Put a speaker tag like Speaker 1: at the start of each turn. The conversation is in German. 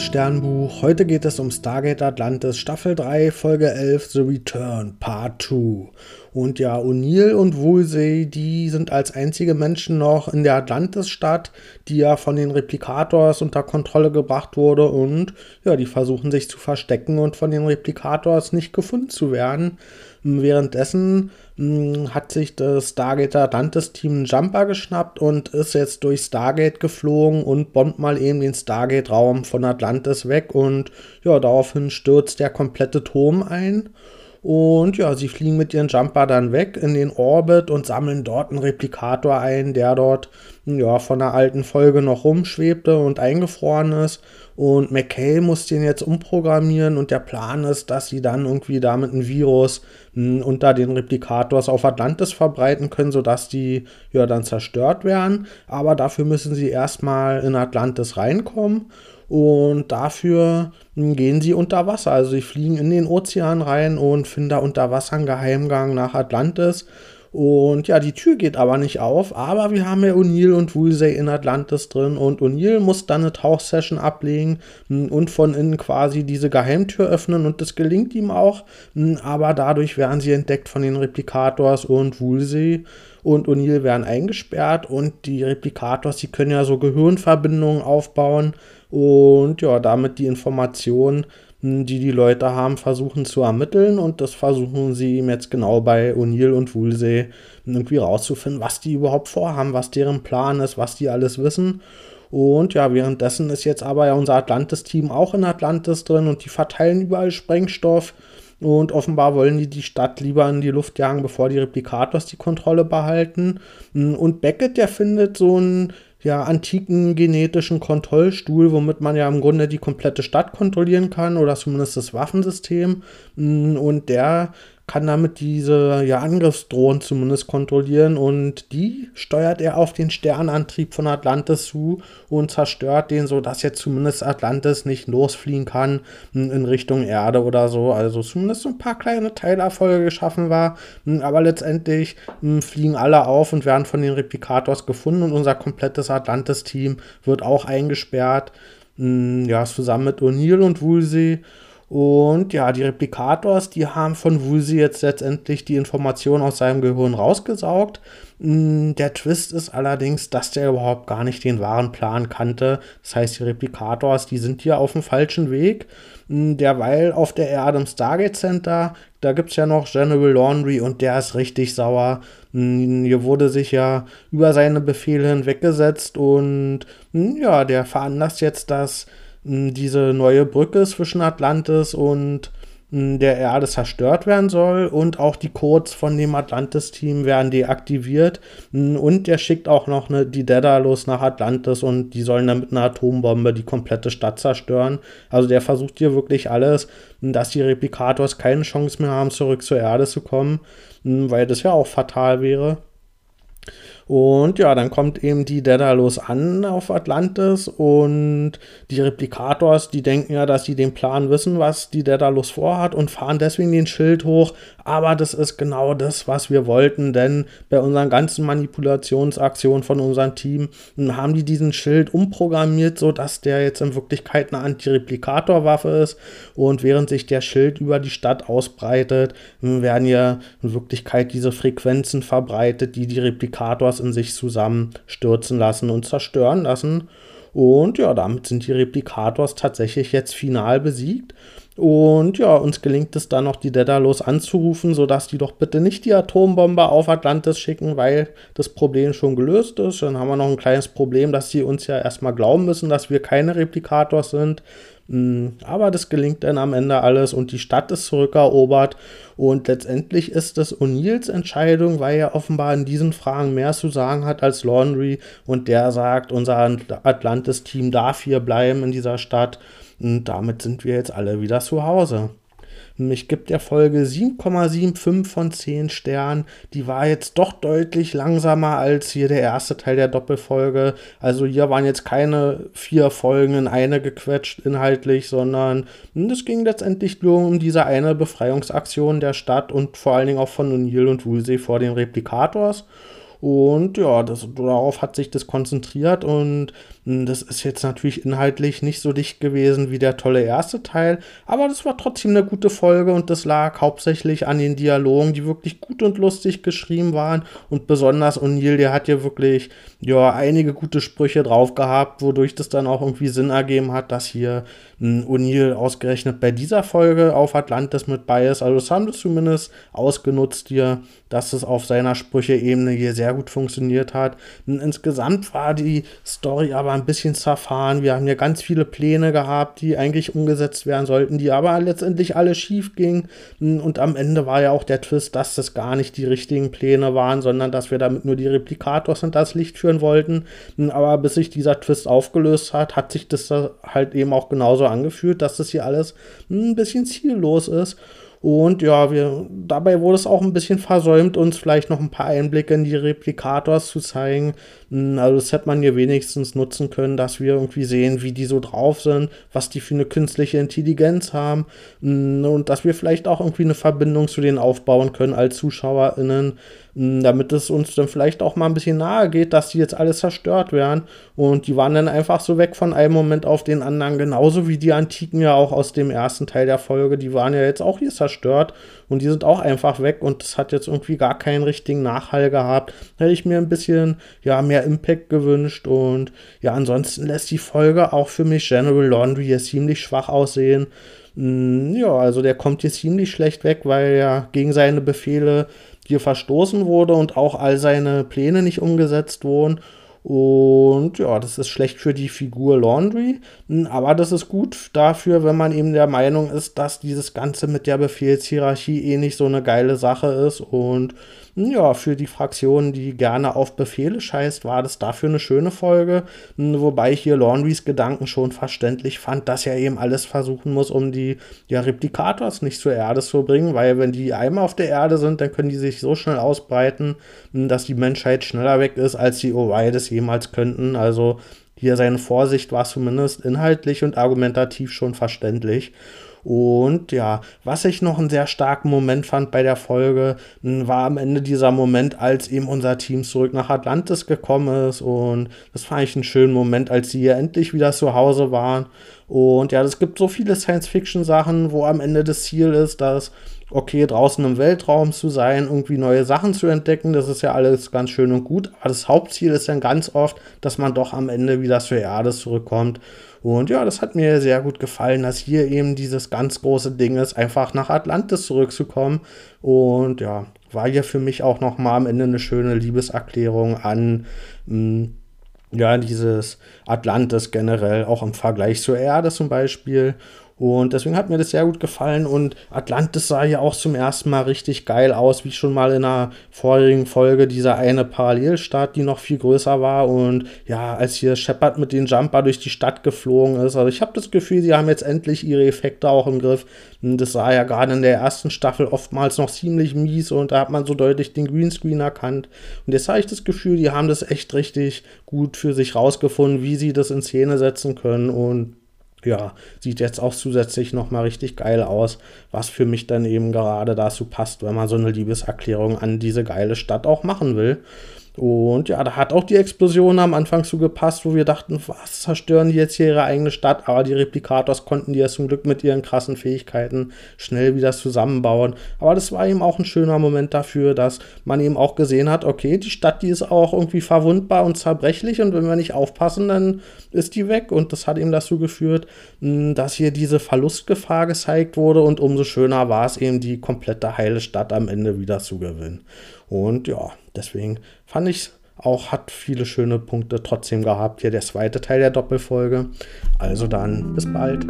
Speaker 1: liebes Sternbuch. Heute geht es um Stargate Atlantis Staffel 3, Folge 11, The Return, Part 2. Und ja, O'Neill und Woolsey, die sind als einzige Menschen noch in der Atlantis-Stadt, die ja von den Replikators unter Kontrolle gebracht wurde. Und ja, die versuchen sich zu verstecken und von den Replikators nicht gefunden zu werden. Währenddessen hm, hat sich das Stargate Atlantis-Team einen Jumper geschnappt und ist jetzt durch Stargate geflogen und bombt mal eben den Stargate-Raum von Atlantis weg. Und ja, daraufhin stürzt der komplette Turm ein. Und ja, sie fliegen mit ihren Jumper dann weg in den Orbit und sammeln dort einen Replikator ein, der dort ja, von der alten Folge noch rumschwebte und eingefroren ist. Und McKay muss den jetzt umprogrammieren und der Plan ist, dass sie dann irgendwie damit ein Virus mh, hm, unter den Replikators auf Atlantis verbreiten können, sodass die ja dann zerstört werden. Aber dafür müssen sie erstmal in Atlantis reinkommen. Und dafür gehen sie unter Wasser. Also sie fliegen in den Ozean rein und finden da unter Wasser einen Geheimgang nach Atlantis. Und ja, die Tür geht aber nicht auf, aber wir haben ja O'Neill und Woolsey in Atlantis drin. Und O'Neill muss dann eine Tauchsession ablegen hm, und von innen quasi diese Geheimtür öffnen. Und das gelingt ihm auch, hm, aber dadurch werden sie entdeckt von den Replikators und Woolsey. Und O'Neill werden eingesperrt. Und die Replikators, die können ja so Gehirnverbindungen aufbauen und ja, damit die Informationen, hm, die die Leute haben, versuchen zu ermitteln und das versuchen sie ihm jetzt genau bei O'Neill und Woolsey irgendwie rauszufinden, was die überhaupt vorhaben, was deren Plan ist, was die alles wissen. Und ja, währenddessen ist jetzt aber ja unser Atlantis-Team auch in Atlantis drin und die verteilen überall Sprengstoff. Und offenbar wollen die die Stadt lieber in die Luft jagen, bevor die Replikators die Kontrolle behalten. Hm, und Beckett, der findet so ein ja, antiken genetischen Kontrollstuhl, womit man ja im Grunde die komplette Stadt kontrollieren kann oder zumindest das Waffensystem. Mm, und der kann damit diese ja, Angriffsdrohnen zumindest kontrollieren und die steuert er auf den Sternantrieb von Atlantis zu und zerstört den, sodass jetzt zumindest Atlantis nicht losfliegen kann in Richtung Erde oder so. Also zumindest so ein paar kleine Teilerfolge geschaffen war, aber letztendlich fliegen alle auf und werden von den Replikators gefunden und unser komplettes Atlantis-Team wird auch eingesperrt. Ja, zusammen mit O'Neill und Woolsey. Und ja, die Replikators, die haben von Woolsey jetzt letztendlich die Information aus seinem Gehirn rausgesaugt. Mm, der Twist ist allerdings, dass der überhaupt gar nicht den wahren Plan kannte. Das heißt, die Replikators, die sind hier auf dem falschen Weg. Mm, derweil auf der Erde im Stargate Center, da gibt es ja noch General Laundry und der ist richtig sauer. Mm, hier wurde sich ja über seine Befehle hinweggesetzt und ja, der veranlasst jetzt, dass diese neue Brücke zwischen Atlantis und der Erde zerstört werden soll und auch die Codes von dem Atlantis-Team werden deaktiviert und der schickt auch noch eine, die Daedalus nach Atlantis und die sollen dann mit einer Atombombe die komplette Stadt zerstören. Also der versucht hier wirklich alles, dass die Replikators keine Chance mehr haben, zurück zur Erde zu kommen, weil das ja auch fatal wäre. Und ja, dann kommt eben die Daedalus an auf Atlantis und die Replikators, die denken ja, dass sie den Plan wissen, was die Daedalus vorhat und fahren deswegen den Schild hoch. Aber das ist genau das, was wir wollten, denn bei unseren ganzen Manipulationsaktionen von unserem Team haben die diesen Schild umprogrammiert, sodass der jetzt in Wirklichkeit eine Antireplikatorwaffe ist. Und während sich der Schild über die Stadt ausbreitet, werden ja in Wirklichkeit diese Frequenzen verbreitet, die die Replikators in sich zusammenstürzen lassen und zerstören lassen. Und ja, damit sind die Replikators tatsächlich jetzt final besiegt. Und ja, uns gelingt es dann noch, die Daedalus anzurufen, sodass die doch bitte nicht die Atombombe auf Atlantis schicken, weil das Problem schon gelöst ist. Dann haben wir noch ein kleines Problem, dass sie uns ja erstmal glauben müssen, dass wir keine Replikators sind. Hm, aber das gelingt dann am Ende alles und die Stadt ist zurückerobert. Und letztendlich ist es O'Neills Entscheidung, weil er offenbar in diesen Fragen mehr zu sagen hat als Laundry. Und der sagt, unser Atlantis-Team darf hier bleiben in dieser Stadt. Und damit sind wir jetzt alle wieder zu Hause. Ich gebe der Folge 7,75 von 10 Sternen. Die war jetzt doch deutlich langsamer als hier der erste Teil der Doppelfolge. Also hier waren jetzt keine vier Folgen in eine gequetscht inhaltlich, sondern es ging letztendlich nur um diese eine Befreiungsaktion der Stadt und vor allen Dingen auch von O'Neill und Woolsey vor den Replikators. Und ja, das, darauf hat sich das konzentriert und Hm, das ist jetzt natürlich inhaltlich nicht so dicht gewesen wie der tolle erste Teil, aber das war trotzdem eine gute Folge und das lag hauptsächlich an den Dialogen, die wirklich gut und lustig geschrieben waren und besonders O'Neill, der hat ja wirklich ja einige gute Sprüche drauf gehabt, wodurch das dann auch irgendwie Sinn ergeben hat, dass hier hm, O'Neill ausgerechnet bei dieser Folge auf Atlantis mit bei ist. Also das haben das zumindest ausgenutzt hier, dass es auf seiner Sprüche-Ebene hier sehr gut funktioniert hat. Hm, insgesamt war die Story aber ein bisschen zerfahren. Wir haben ja ganz viele Pläne gehabt, die eigentlich umgesetzt werden sollten, die aber letztendlich alle schief gingen. Und am Ende war ja auch der Twist, dass das gar nicht die richtigen Pläne waren, sondern dass wir damit nur die Replikators und das Licht führen wollten. Aber bis sich dieser Twist aufgelöst hat, hat sich das halt eben auch genauso angefühlt, dass das hier alles ein bisschen ziellos ist. Und ja, wir, dabei wurde es auch ein bisschen versäumt, uns vielleicht noch ein paar Einblicke in die Replikators zu zeigen. Hm, also das hätte man hier wenigstens nutzen können, dass wir irgendwie sehen, wie die so drauf sind, was die für eine künstliche Intelligenz haben hm, und dass wir vielleicht auch irgendwie eine Verbindung zu denen aufbauen können als ZuschauerInnen, damit es uns dann vielleicht auch mal ein bisschen nahe geht, dass die jetzt alles zerstört werden. Und die waren dann einfach so weg von einem Moment auf den anderen, genauso wie die Antiken ja auch aus dem ersten Teil der Folge, die waren ja jetzt auch hier zerstört und die sind auch einfach weg und das hat jetzt irgendwie gar keinen richtigen Nachhall gehabt. Hätte ich mir ein bisschen ja, mehr Impact gewünscht und ja, ansonsten lässt die Folge auch für mich General Laundry hier ziemlich schwach aussehen. Mm, ja, also der kommt hier ziemlich schlecht weg, weil er gegen seine Befehle hier verstoßen wurde und auch all seine Pläne nicht umgesetzt wurden. Und ja, das ist schlecht für die Figur Laundry, hm, aber das ist gut dafür, wenn man eben der Meinung ist, dass dieses Ganze mit der Befehlshierarchie eh nicht so eine geile Sache ist und ja, für die Fraktion, die gerne auf Befehle scheißt, war das dafür eine schöne Folge. Wobei ich hier Laundrys Gedanken schon verständlich fand, dass er eben alles versuchen muss, um die ja, Replikators nicht zur Erde zu bringen, weil wenn die einmal auf der Erde sind, dann können die sich so schnell ausbreiten, dass die Menschheit schneller weg ist, als die OY das jemals könnten. Also hier seine Vorsicht war zumindest inhaltlich und argumentativ schon verständlich. Und ja, was ich noch einen sehr starken Moment fand bei der Folge, war am Ende dieser Moment, als eben unser Team zurück nach Atlantis gekommen ist. Und das fand ich einen schönen Moment, als sie hier endlich wieder zu Hause waren. Und ja, es gibt so viele Science-Fiction-Sachen, wo am Ende das Ziel ist, dass okay, draußen im Weltraum zu sein, irgendwie neue Sachen zu entdecken, das ist ja alles ganz schön und gut. Aber das Hauptziel ist dann ganz oft, dass man doch am Ende wieder zur Erde zurückkommt. Und ja, das hat mir sehr gut gefallen, dass hier eben dieses ganz große Ding ist, einfach nach Atlantis zurückzukommen. Und ja, war hier für mich auch noch mal am Ende eine schöne Liebeserklärung an mh, hm, ja, dieses Atlantis generell, auch im Vergleich zur Erde zum Beispiel. Und deswegen hat mir das sehr gut gefallen. Und Atlantis sah ja auch zum ersten Mal richtig geil aus, wie schon mal in einer vorherigen Folge, dieser eine Parallelstadt, die noch viel größer war. Und ja, als hier Shepard mit den Jumper durch die Stadt geflogen ist. Also ich habe das Gefühl, sie haben jetzt endlich ihre Effekte auch im Griff. Und das sah ja gerade in der ersten Staffel oftmals noch ziemlich mies und da hat man so deutlich den Greenscreen erkannt. Und jetzt habe ich das Gefühl, die haben das echt richtig gut für sich rausgefunden, wie sie das in Szene setzen können. Und ja, sieht jetzt auch zusätzlich nochmal richtig geil aus, was für mich dann eben gerade dazu passt, wenn man so eine Liebeserklärung an diese geile Stadt auch machen will. Und ja, da hat auch die Explosion am Anfang so gepasst, wo wir dachten, was zerstören die jetzt hier ihre eigene Stadt? Aber die Replikators konnten die ja zum Glück mit ihren krassen Fähigkeiten schnell wieder zusammenbauen. Aber das war eben auch ein schöner Moment dafür, dass man eben auch gesehen hat, okay, die Stadt, die ist auch irgendwie verwundbar und zerbrechlich und wenn wir nicht aufpassen, dann ist die weg. Und das hat eben dazu geführt, hm, dass hier diese Verlustgefahr gezeigt wurde und umso schöner war es eben, die komplette heile Stadt am Ende wieder zu gewinnen. Und ja, deswegen fand ich es auch, hat viele schöne Punkte trotzdem gehabt. Hier der zweite Teil der Doppelfolge. Also dann, bis bald.